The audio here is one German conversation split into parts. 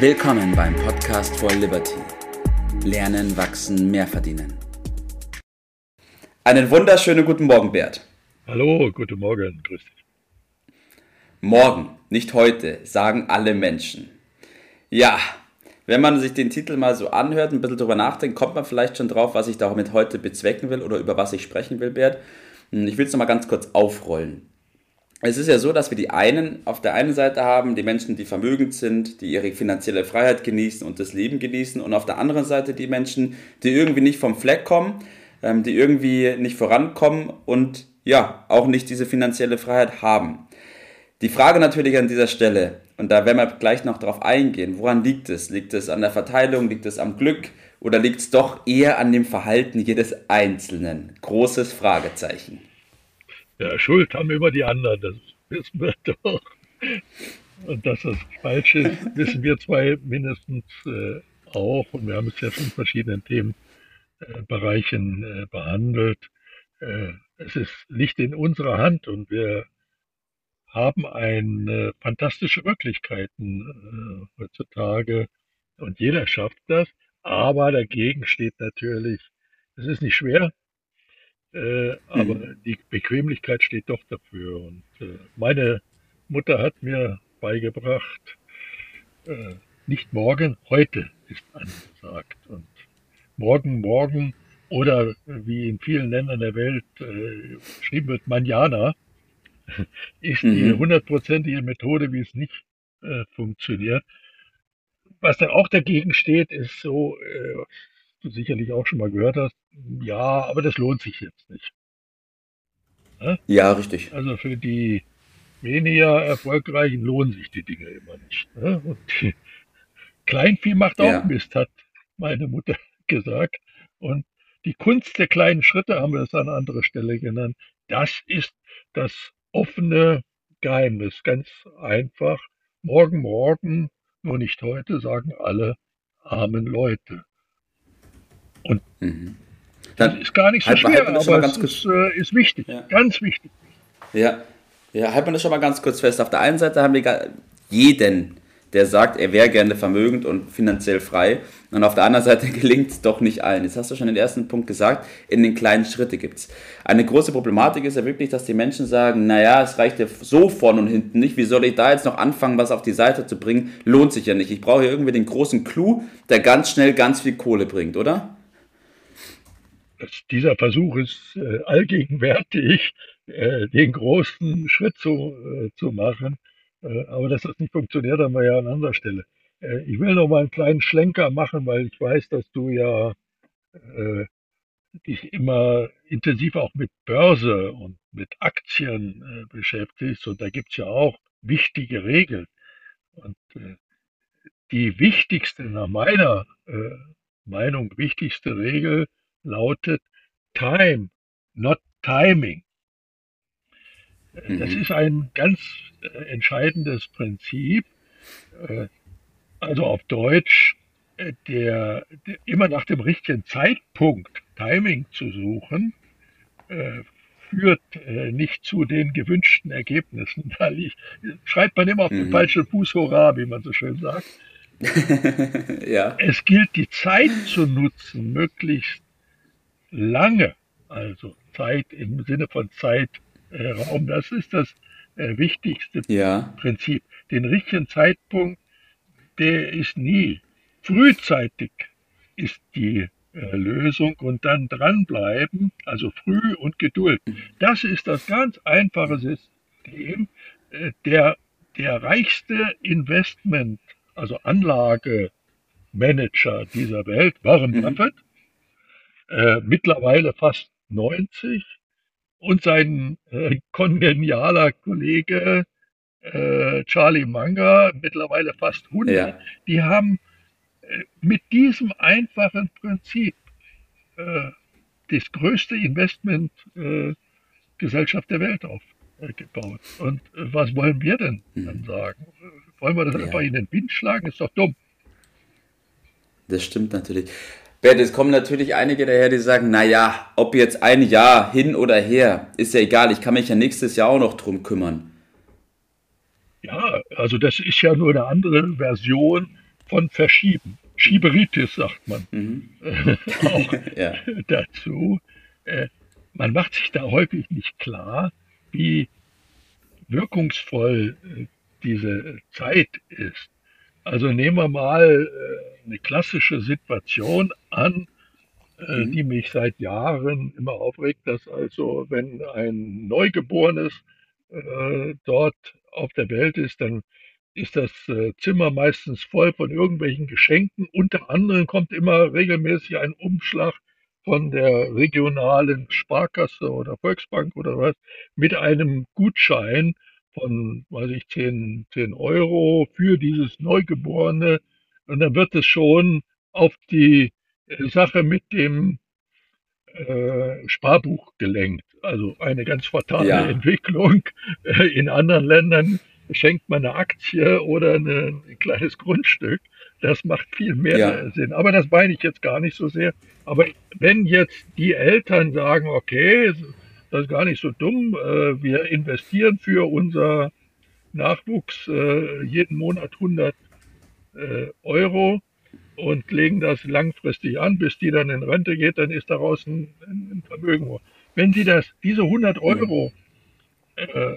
Willkommen beim Podcast for Liberty. Lernen, wachsen, mehr verdienen. Einen wunderschönen guten Morgen, Bert. Hallo, guten Morgen, grüß dich. Morgen, nicht heute, sagen alle Menschen. Ja, wenn man sich den Titel mal so anhört, ein bisschen drüber nachdenkt, kommt man vielleicht schon drauf, was ich damit heute bezwecken will oder über was ich sprechen will, Bert. Hm, ich will es nochmal ganz kurz aufrollen. Es ist ja so, dass wir die einen auf der einen Seite haben, die Menschen, die vermögend sind, die ihre finanzielle Freiheit genießen und das Leben genießen, und auf der anderen Seite die Menschen, die irgendwie nicht vom Fleck kommen, ähm, die irgendwie nicht vorankommen und ja, auch nicht diese finanzielle Freiheit haben. Die Frage natürlich an dieser Stelle, und da werden wir gleich noch drauf eingehen, woran liegt es? Liegt es an der Verteilung, liegt es am Glück oder liegt es doch eher an dem Verhalten jedes Einzelnen? Großes Fragezeichen. Ja, Schuld haben immer die anderen, das wissen wir doch. Und dass das falsch ist, wissen wir zwei mindestens äh, auch. Und wir haben es ja schon in verschiedenen Themenbereichen äh, äh, behandelt. Es ist, liegt in unserer Hand und wir haben eine fantastische Möglichkeiten äh, heutzutage und jeder schafft das. Aber dagegen steht natürlich, es ist nicht schwer, äh, aber mhm. die Bequemlichkeit steht doch dafür. Und äh, meine Mutter hat mir beigebracht, äh, nicht morgen, heute ist angesagt. Und morgen, morgen oder wie in vielen Ländern der Welt äh, geschrieben wird, manjana, ist mhm. die hundertprozentige Methode, wie es nicht äh, funktioniert. Was dann auch dagegen steht, ist so, äh, sicherlich auch schon mal gehört hast, ja, aber das lohnt sich jetzt nicht. Ja, ja richtig. Also für die weniger erfolgreichen lohnen sich die Dinge immer nicht. Ne? Und Kleinvieh macht auch ja. Mist, hat meine Mutter gesagt. Und die Kunst der kleinen Schritte haben wir das an anderer Stelle genannt. Das ist das offene Geheimnis. Ganz einfach. Morgen, morgen, nur nicht heute, sagen alle armen Leute. Und mhm. das ist gar nicht so halt, schwer, halt aber es ist, äh, ist, wichtig, ja. ganz wichtig. Ja. ja, halten wir das schon mal ganz kurz fest. Auf der einen Seite haben wir jeden der sagt, er wäre gerne vermögend und finanziell frei. Und auf der anderen Seite gelingt es doch nicht allen. Jetzt hast du schon den ersten Punkt gesagt, in den kleinen Schritten gibt es. Eine große Problematik ist ja wirklich, dass die Menschen sagen, naja, es reicht ja so vorne und hinten nicht. Wie soll ich da jetzt noch anfangen, was auf die Seite zu bringen? Lohnt sich ja nicht. Ich brauche hier irgendwie den großen Clou, der ganz schnell ganz viel Kohle bringt, oder? Dieser Versuch ist äh, allgegenwärtig, äh, den großen Schritt zu, äh, zu machen äh, aber dass das nicht funktioniert, haben wir ja an anderer Stelle. Äh, ich will noch mal einen kleinen Schlenker machen, weil ich weiß, dass du ja äh, dich immer intensiv auch mit Börse und mit Aktien beschäftigst. Und da gibt es ja auch wichtige Regeln. Und die wichtigste, nach meiner Meinung, wichtigste Regel lautet Time, not Timing. Das mhm. ist ein ganz äh, entscheidendes Prinzip. Äh, also auf Deutsch, äh, der, der, immer nach dem richtigen Zeitpunkt, Timing zu suchen, führt nicht zu den gewünschten Ergebnissen, weil ich schreibt man immer auf mhm. den falschen Fuß hurra, wie man so schön sagt. ja. Es gilt die Zeit zu nutzen, möglichst lange, also Zeit im Sinne von Zeit äh. Das ist das äh, wichtigste ja. Prinzip. Den richtigen Zeitpunkt, der ist nie. Frühzeitig ist die äh, Lösung und dann dranbleiben, also früh und Geduld. Das ist das ganz einfache System. Äh, der, der reichste Investment, also Anlagemanager dieser Welt, Warren mhm. Äh, mittlerweile fast 90, und sein äh, kongenialer Kollege äh, Charlie Munger, mittlerweile fast 100, ja. die haben äh, mit diesem einfachen Prinzip äh, das größte Investmentgesellschaft der Welt aufgebaut. Und was wollen wir denn hm. dann sagen? Wollen wir das ja. einfach in den Wind schlagen? Ist doch dumm. Das stimmt natürlich. Bert, es kommen natürlich einige daher, die sagen, naja, ob jetzt ein Jahr hin oder her, ist ja egal, ich kann mich ja nächstes Jahr auch noch drum kümmern. Ja, also das ist ja nur eine andere Version von Verschieben. Schieberitis sagt man mhm. auch ja. dazu. Äh, man macht sich da häufig nicht klar, wie wirkungsvoll äh, diese Zeit ist. Also nehmen wir mal äh, eine klassische Situation an, äh, mhm. die mich seit Jahren immer aufregt, dass also wenn ein Neugeborenes äh, dort auf der Welt ist, dann ist das äh, Zimmer meistens voll von irgendwelchen Geschenken. Unter anderem kommt immer regelmäßig ein Umschlag von der regionalen Sparkasse oder Volksbank oder was mit einem Gutschein von, weiß ich, 10, 10 Euro für dieses Neugeborene. Und dann wird es schon auf die äh, Sache mit dem äh, Sparbuch gelenkt. Also eine ganz fatale ja. Entwicklung. Äh, in anderen Ländern schenkt man eine Aktie oder eine, ein kleines Grundstück. Das macht viel mehr ja. Sinn. Aber das meine ich jetzt gar nicht so sehr. Aber wenn jetzt die Eltern sagen, okay, das ist gar nicht so dumm. Äh, wir investieren für unser Nachwuchs jeden Monat 100 äh, Euro und legen das langfristig an, bis die dann in Rente geht, dann ist daraus ein, ein Vermögen. Wenn Sie das, diese 100 Euro äh,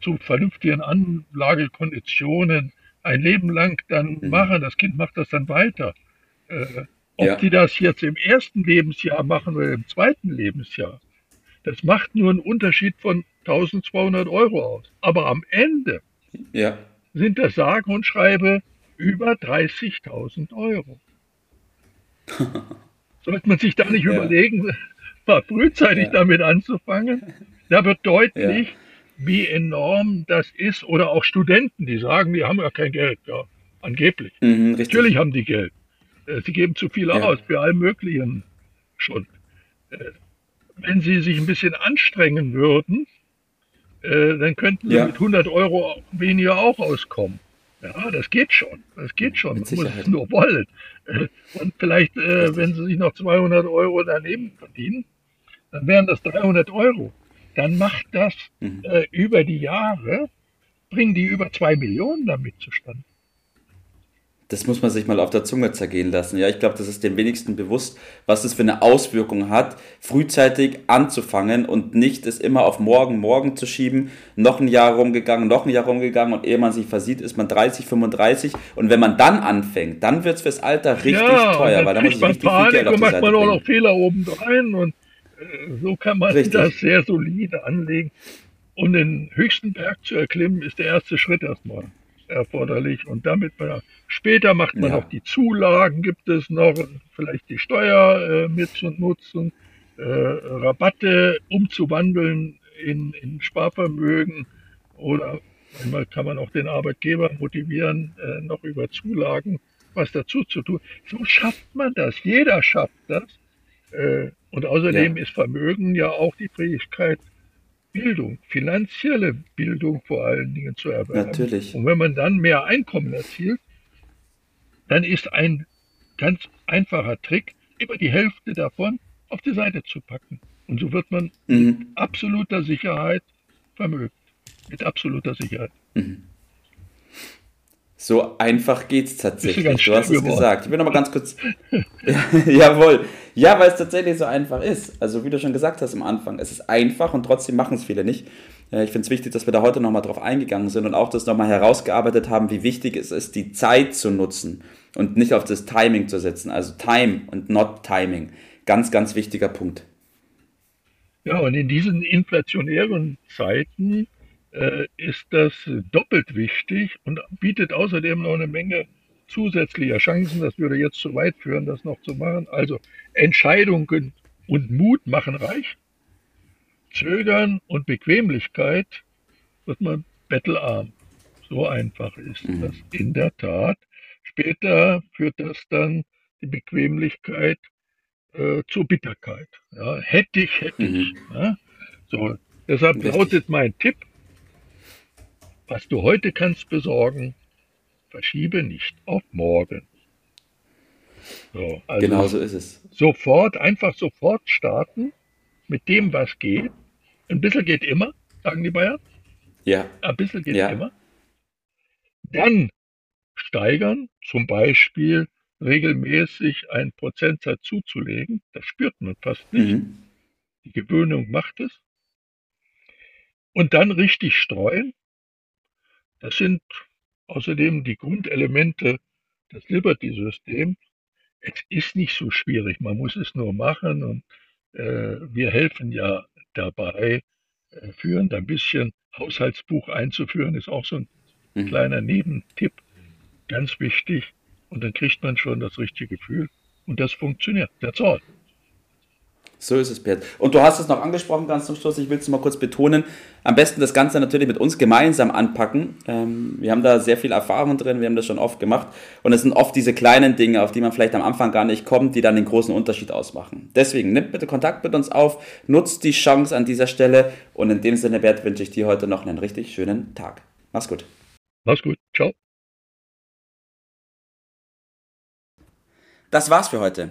zu vernünftigen Anlagekonditionen ein Leben lang dann mhm. machen, das Kind macht das dann weiter. Äh, ob ja. die das jetzt im ersten Lebensjahr machen oder im zweiten Lebensjahr, das macht nur einen Unterschied von 1200 Euro aus. Aber am Ende ja. sind das sage und schreibe über 30.000 Euro. Sollte man sich da nicht ja. überlegen, mal frühzeitig ja. damit anzufangen? Da wird deutlich, wie enorm das ist. Oder auch Studenten, die sagen, die haben ja kein Geld. Ja, angeblich. Mhm, Natürlich haben die Geld. Äh, sie geben zu viel aus für all Möglichen schon. Äh, wenn sie sich ein bisschen anstrengen würden, äh, dann könnten sie ja. mit 100 Euro weniger auch auskommen. Ja, das geht schon. Das geht schon. Man muss es nur wollen. Und vielleicht, äh, wenn sie sich noch 200 Euro daneben verdienen, dann wären das 300 Euro. Dann macht das mhm. äh, über die Jahre, bringen die über 2 Millionen damit zustande. Das muss man sich mal auf der Zunge zergehen lassen. Ja, ich glaube, das ist dem wenigsten bewusst, was das für eine Auswirkung hat, frühzeitig anzufangen und nicht es immer auf morgen, morgen zu schieben. Noch ein Jahr rumgegangen, noch ein Jahr rumgegangen und ehe man sich versieht, ist man 30, 35 und wenn man dann anfängt, dann wird es fürs Alter richtig ja, teuer, weil dann muss ich richtig Panik, viel Geld auf die macht Seite man auch noch Fehler obendrein und äh, so kann man richtig. das sehr solide anlegen. Um den höchsten Berg zu erklimmen, ist der erste Schritt erstmal erforderlich und damit man später macht man ja. auch die Zulagen, gibt es noch vielleicht die Steuer äh, mit zu nutzen, äh, Rabatte umzuwandeln in, in Sparvermögen oder manchmal kann man auch den Arbeitgeber motivieren, äh, noch über Zulagen was dazu zu tun. So schafft man das. Jeder schafft das. Äh, und außerdem ja. ist Vermögen ja auch die Fähigkeit, Bildung, finanzielle Bildung vor allen Dingen zu erwerben. Natürlich. Und wenn man dann mehr Einkommen erzielt, dann ist ein ganz einfacher Trick, immer die Hälfte davon auf die Seite zu packen. Und so wird man mhm. mit absoluter Sicherheit vermögt. Mit absoluter Sicherheit. Mhm. So einfach geht's tatsächlich. Du hast es gesagt. Ich will noch mal ganz kurz. Jawohl. Ja, weil es tatsächlich so einfach ist. Also wie du schon gesagt hast am Anfang, es ist einfach und trotzdem machen es viele nicht. Ich finde es wichtig, dass wir da heute nochmal drauf eingegangen sind und auch das nochmal herausgearbeitet haben, wie wichtig es ist, die Zeit zu nutzen und nicht auf das Timing zu setzen. Also Time und not Timing. Ganz, ganz wichtiger Punkt. Ja, und in diesen inflationären Zeiten äh, ist das doppelt wichtig und bietet außerdem noch eine Menge zusätzlicher Chancen. Das würde jetzt zu weit führen, das noch zu machen. Also Entscheidungen und Mut machen reich. Zögern und Bequemlichkeit wird man bettelarm. So einfach ist mhm. das in der Tat. Später führt das dann die Bequemlichkeit äh, zur Bitterkeit. Ja, hätte ich, hätte mhm. ich. Ja? So, deshalb Richtig. lautet mein Tipp, was du heute kannst besorgen, verschiebe nicht auf morgen. So, also genau so ist es. Sofort, einfach sofort starten mit dem, was geht. Ein bisschen geht immer, sagen die Bayern. Ja. Ein bisschen geht ja. immer. Dann steigern, zum Beispiel regelmäßig einen Prozentsatz zuzulegen. Das spürt man fast nicht. Mhm. Die Gewöhnung macht es. Und dann richtig streuen. Das sind außerdem die Grundelemente des Liberty-Systems. Es ist nicht so schwierig, man muss es nur machen und wir helfen ja dabei, äh, führend ein bisschen Haushaltsbuch einzuführen, ist auch so ein mhm. kleiner Nebentipp, ganz wichtig. Und dann kriegt man schon das richtige Gefühl und das funktioniert. That's all. So ist es, Bert. Und du hast es noch angesprochen ganz zum Schluss, ich will es mal kurz betonen. Am besten das Ganze natürlich mit uns gemeinsam anpacken. Ähm, wir haben da sehr viel Erfahrung drin, wir haben das schon oft gemacht. Und es sind oft diese kleinen Dinge, auf die man vielleicht am Anfang gar nicht kommt, die dann den großen Unterschied ausmachen. Deswegen nimmt bitte Kontakt mit uns auf, nutzt die Chance an dieser Stelle. Und in dem Sinne, Bert, wünsche ich dir heute noch einen richtig schönen Tag. Mach's gut. Mach's gut. Ciao. Das war's für heute.